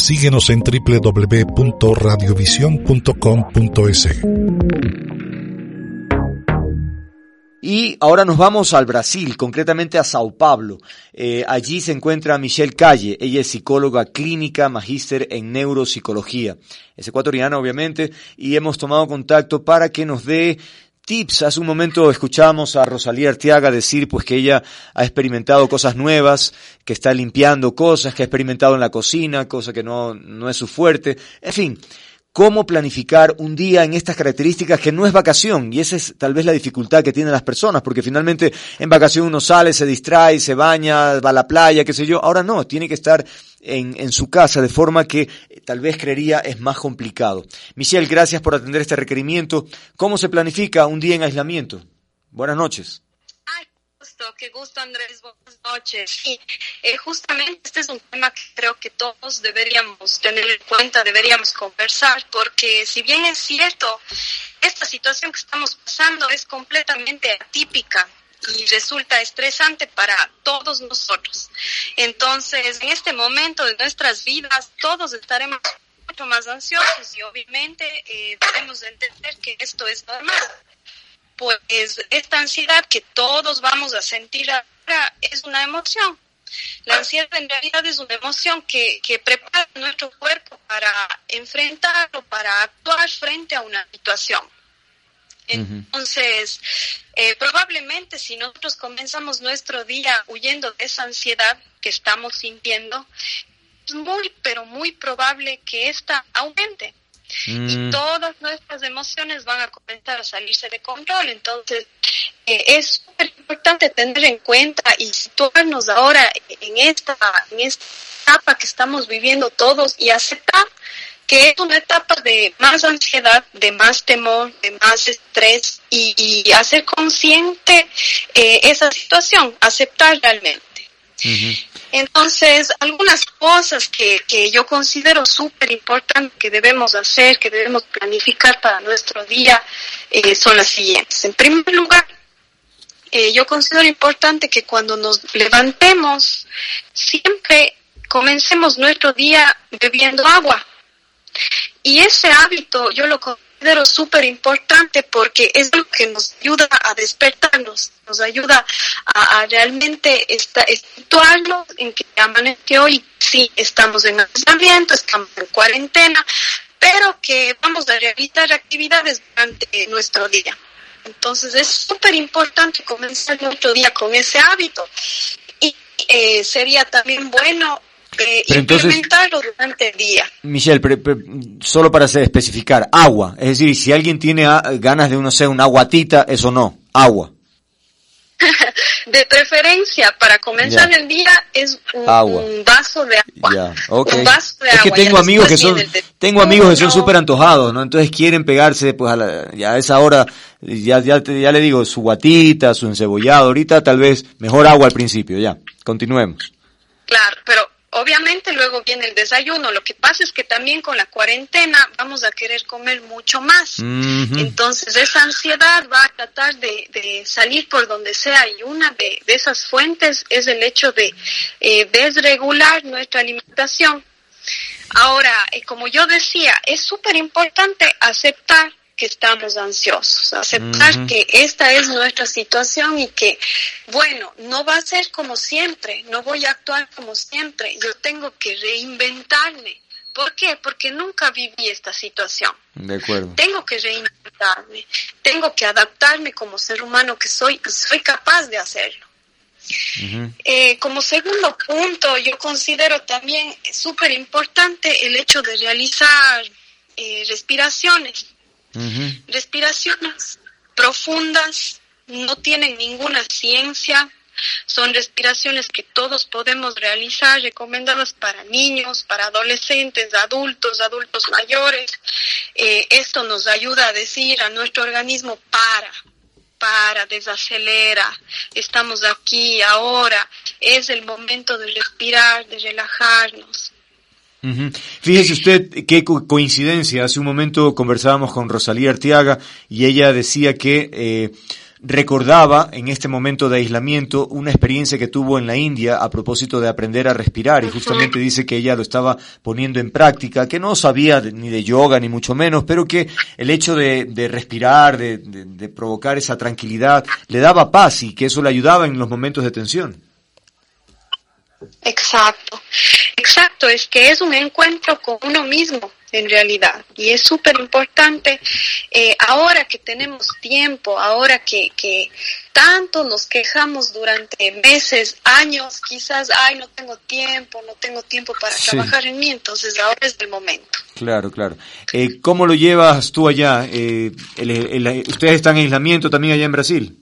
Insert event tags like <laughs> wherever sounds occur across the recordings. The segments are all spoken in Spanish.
Síguenos en www.radiovision.com.es. Y ahora nos vamos al Brasil, concretamente a Sao Paulo. Eh, allí se encuentra Michelle Calle. Ella es psicóloga clínica, magíster en neuropsicología. Es ecuatoriana, obviamente, y hemos tomado contacto para que nos dé tips. Hace un momento escuchamos a Rosalía Arteaga decir pues que ella ha experimentado cosas nuevas, que está limpiando cosas, que ha experimentado en la cocina, cosa que no, no es su fuerte. En fin, cómo planificar un día en estas características que no es vacación y esa es tal vez la dificultad que tienen las personas porque finalmente en vacación uno sale, se distrae, se baña, va a la playa, qué sé yo, ahora no, tiene que estar en, en su casa de forma que eh, tal vez creería es más complicado. Michelle, gracias por atender este requerimiento. ¿Cómo se planifica un día en aislamiento? Buenas noches qué gusto Andrés, buenas noches. Sí, eh, justamente este es un tema que creo que todos deberíamos tener en cuenta, deberíamos conversar, porque si bien es cierto, esta situación que estamos pasando es completamente atípica y resulta estresante para todos nosotros. Entonces, en este momento de nuestras vidas, todos estaremos mucho más ansiosos y obviamente eh, debemos entender que esto es normal pues esta ansiedad que todos vamos a sentir ahora es una emoción. La ansiedad en realidad es una emoción que, que prepara nuestro cuerpo para enfrentar o para actuar frente a una situación. Entonces, eh, probablemente si nosotros comenzamos nuestro día huyendo de esa ansiedad que estamos sintiendo, es muy, pero muy probable que esta aumente y mm. todas nuestras emociones van a comenzar a salirse de control. Entonces, eh, es súper importante tener en cuenta y situarnos ahora en esta, en esta etapa que estamos viviendo todos y aceptar que es una etapa de más ansiedad, de más temor, de más estrés y, hacer consciente eh, esa situación, aceptar realmente. Entonces, algunas cosas que, yo considero súper importantes que debemos hacer, que debemos planificar para nuestro día, eh, son las siguientes. En primer lugar, eh, yo considero importante que cuando nos levantemos, siempre comencemos nuestro día bebiendo agua. Y ese hábito yo lo considero súper importante porque es lo que nos ayuda a despertarnos, nos ayuda a, realmente situarnos en que, que hoy sí estamos en aislamiento, estamos en cuarentena, pero que vamos a realizar actividades durante nuestro día. Entonces es súper importante comenzar nuestro día con ese hábito. Y eh, sería también bueno eh, implementarlo durante el día. Michelle, solo para especificar, agua. Es decir, si alguien tiene ah, ganas de, uno sé, una aguatita, eso no, agua. <laughs> de preferencia, para comenzar el día, es un, vaso de agua. Un vaso de es que tengo amigos que son, tengo amigos que son súper antojados, ¿no? Entonces quieren pegarse, pues, a ya a esa hora, ya, ya, ya le digo, su guatita, su encebollado, ahorita tal vez mejor agua al principio, ya. Continuemos. Claro, pero Obviamente luego viene el desayuno. Lo que pasa es que también con la cuarentena vamos a querer comer mucho más. Entonces esa ansiedad va a tratar de, salir por donde sea y una de, esas fuentes es el hecho de eh, desregular nuestra alimentación. Ahora, eh, como yo decía, es súper importante aceptar que estamos ansiosos, aceptar que esta es nuestra situación y que, bueno, no va a ser como siempre, no voy a actuar como siempre, yo tengo que reinventarme. ¿Por qué? Porque nunca viví esta situación. De acuerdo. Tengo que reinventarme, tengo que adaptarme como ser humano que soy y soy capaz de hacerlo. Eh, como segundo punto, yo considero también súper importante el hecho de realizar eh, respiraciones. Respiraciones profundas, no tienen ninguna ciencia, son respiraciones que todos podemos realizar, recomendadas para niños, para adolescentes, adultos, adultos mayores. Eh, esto nos ayuda a decir a nuestro organismo para, para, desacelera, estamos aquí, ahora, es el momento de respirar, de relajarnos. Fíjese usted qué coincidencia. Hace un momento conversábamos con Rosalía Arteaga y ella decía que eh, recordaba en este momento de aislamiento una experiencia que tuvo en la India a propósito de aprender a respirar y justamente dice que ella lo estaba poniendo en práctica, que no sabía ni de yoga ni mucho menos, pero que el hecho de, de respirar, de, de provocar esa tranquilidad, le daba paz y que eso le ayudaba en los momentos de tensión. Exacto, exacto, es que es un encuentro con uno mismo en realidad. Y es súper importante eh, ahora que tenemos tiempo, ahora que, que tanto nos quejamos durante meses, años, quizás, ay, no tengo tiempo, no tengo tiempo para trabajar en mí, entonces ahora es el momento. Claro, claro. Eh, ¿Cómo lo llevas tú allá? Eh, ¿Ustedes están en aislamiento también allá en Brasil?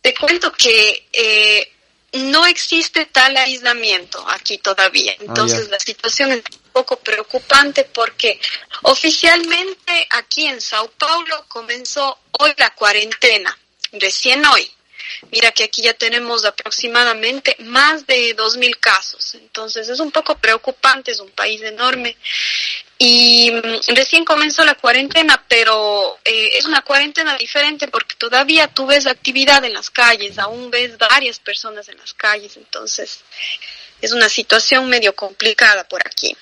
Te cuento que eh, no existe tal aislamiento aquí todavía. Ah, entonces la situación es un poco preocupante porque oficialmente aquí en Sao Paulo comenzó hoy la cuarentena, recién hoy. Mira que aquí ya tenemos aproximadamente más de 2.000 casos, entonces es un poco preocupante, es un país enorme. Y mm, recién comenzó la cuarentena, pero eh, es una cuarentena diferente porque todavía tú ves actividad en las calles, aún ves varias personas en las calles, entonces es una situación medio complicada por aquí.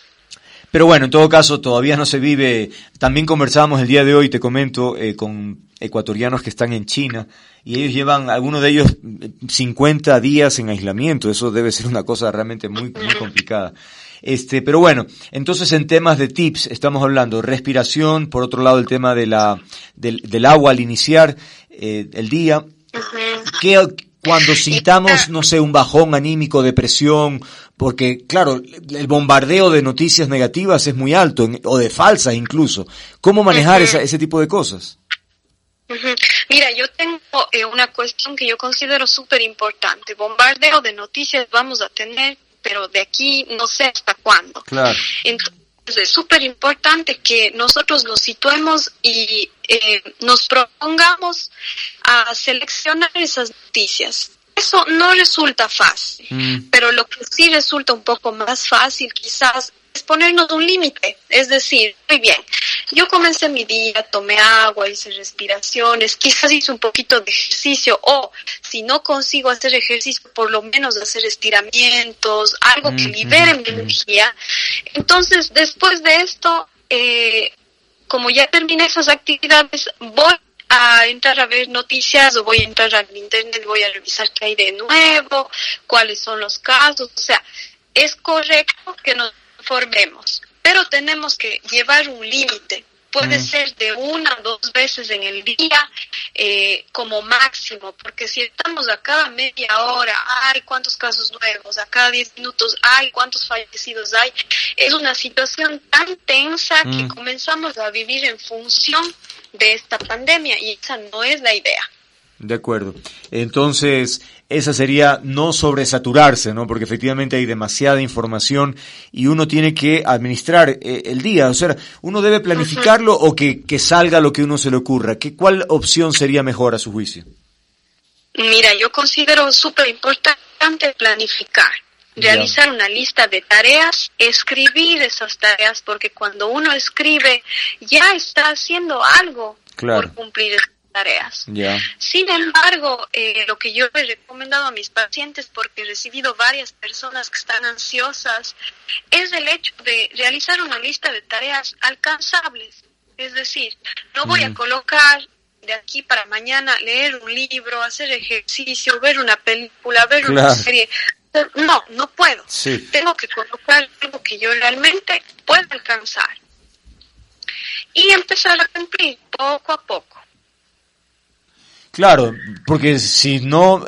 Pero bueno, en todo caso, todavía no se vive. También conversamos el día de hoy, te comento, eh, con ecuatorianos que están en China y ellos llevan, algunos de ellos, 50 días en aislamiento. Eso debe ser una cosa realmente muy, muy complicada. Este, pero bueno, entonces en temas de tips estamos hablando respiración, por otro lado el tema de la, del, del agua al iniciar eh, el día. ¿Qué, cuando sintamos, no sé, un bajón anímico, depresión, porque claro, el bombardeo de noticias negativas es muy alto, o de falsas incluso. ¿Cómo manejar esa, ese tipo de cosas? Mira, yo tengo eh, una cuestión que yo considero súper importante. Bombardeo de noticias vamos a tener pero de aquí no sé hasta cuándo. Claro. Entonces es súper importante que nosotros nos situemos y eh, nos propongamos a seleccionar esas noticias. Eso no resulta fácil, mm. pero lo que sí resulta un poco más fácil quizás es ponernos un límite, es decir, muy bien, yo comencé mi día, tomé agua, hice respiraciones, quizás hice un poquito de ejercicio o si no consigo hacer ejercicio, por lo menos hacer estiramientos, algo que libere mi energía. Entonces, después de esto, eh, como ya terminé esas actividades, voy a entrar a ver noticias o voy a entrar al internet, voy a revisar qué hay de nuevo, cuáles son los casos, o sea, es correcto que nos formemos, pero tenemos que llevar un límite. Puede mm. ser de una o dos veces en el día eh, como máximo, porque si estamos a cada media hora, ay, cuántos casos nuevos, a cada diez minutos, ay, cuántos fallecidos hay, es una situación tan tensa que mm. comenzamos a vivir en función de esta pandemia y esa no es la idea. De acuerdo. Entonces, esa sería no sobresaturarse, ¿no? Porque efectivamente hay demasiada información y uno tiene que administrar eh, el día. O sea, uno debe planificarlo o que, que salga lo que uno se le ocurra. ¿Qué, ¿Cuál opción sería mejor a su juicio? Mira, yo considero súper importante planificar. Realizar una lista de tareas, escribir esas tareas, porque cuando uno escribe ya está haciendo algo por cumplir tareas. Sin embargo, eh, lo que yo he recomendado a mis pacientes, porque he recibido varias personas que están ansiosas, es el hecho de realizar una lista de tareas alcanzables. Es decir, no voy a colocar de aquí para mañana leer un libro, hacer ejercicio, ver una película, ver una serie. No, no puedo. Tengo que colocar algo que yo realmente pueda alcanzar. Y empezar a cumplir poco a poco. Claro, porque si no,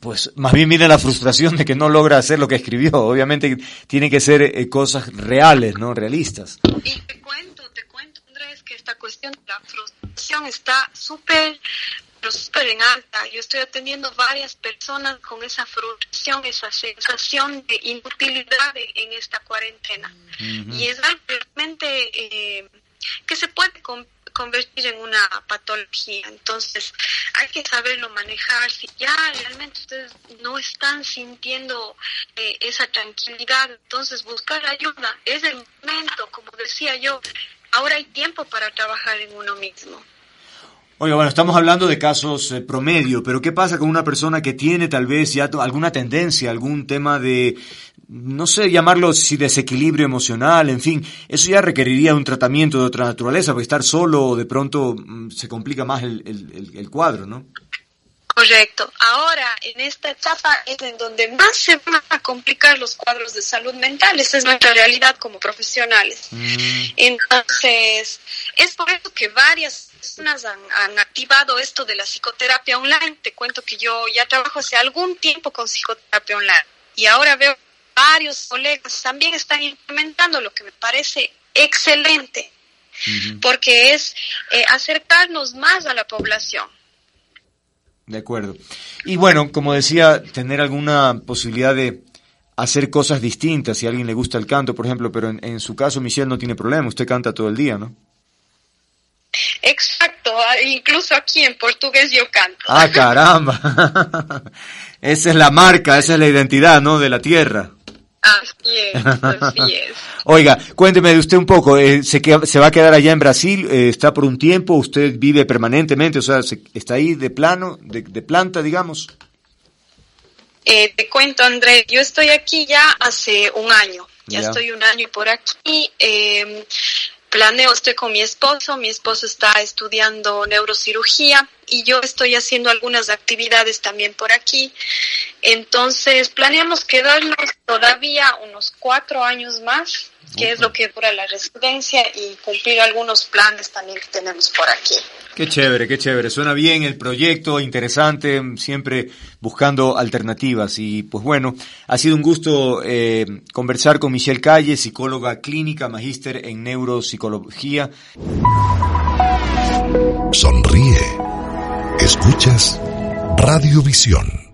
pues más bien viene la frustración de que no logra hacer lo que escribió. Obviamente tiene que ser eh, cosas reales, ¿no? Realistas. Y te cuento, te cuento, Andrés, que esta cuestión de la frustración está súper, súper en alta. Yo estoy atendiendo varias personas con esa frustración, esa sensación de inutilidad en esta cuarentena. Y es algo realmente eh, que se puede convertir en una patología. Entonces, hay que saberlo manejar. Si ya realmente ustedes no están sintiendo eh, esa tranquilidad, entonces buscar ayuda. Es el momento, como decía yo, ahora hay tiempo para trabajar en uno mismo. Oiga, bueno, estamos hablando de casos eh, promedio, pero ¿qué pasa con una persona que tiene tal vez ya alguna tendencia, algún tema de, no sé, llamarlo si desequilibrio emocional, en fin, eso ya requeriría un tratamiento de otra naturaleza, porque estar solo de pronto mm, se complica más el, el, el cuadro, ¿no? Correcto. Ahora, en esta etapa es en donde más se van a complicar los cuadros de salud mental. Esa es nuestra realidad como profesionales. Mm. Entonces, es por eso que varias personas han, han, activado esto de la psicoterapia online. Te cuento que yo ya trabajo hace algún tiempo con psicoterapia online y ahora veo varios colegas también están implementando lo que me parece excelente, porque es eh, acercarnos más a la población de acuerdo. Y bueno, como decía, tener alguna posibilidad de hacer cosas distintas, si a alguien le gusta el canto, por ejemplo, pero en, su caso Michelle no tiene problema, usted canta todo el día, ¿no? Exacto, incluso aquí en portugués yo canto. Ah, <laughs> caramba. <laughs> esa es la marca, esa es la identidad, ¿no? De la tierra. Así es, así es. <laughs> Oiga, cuénteme de usted un poco, eh, ¿se, ¿se va a quedar allá en Brasil? Eh, ¿Está por un tiempo? ¿Usted vive permanentemente? O sea, ¿está ahí de plano, de, planta, digamos? Eh, te cuento, André, yo estoy aquí ya hace un año. Ya, estoy un año por aquí. Eh, planeo, estoy con mi esposo, mi esposo está estudiando neurocirugía y yo estoy haciendo algunas actividades también por aquí. Entonces, planeamos quedarnos todavía unos cuatro años más, que es lo que dura la residencia, y cumplir algunos planes también que tenemos por aquí. Qué chévere, qué chévere. Suena bien el proyecto, interesante, siempre buscando alternativas. Y pues bueno, ha sido un gusto eh, conversar con Michelle Calle, psicóloga clínica, magíster en neuropsicología. Sonríe. Escuchas Radiovisión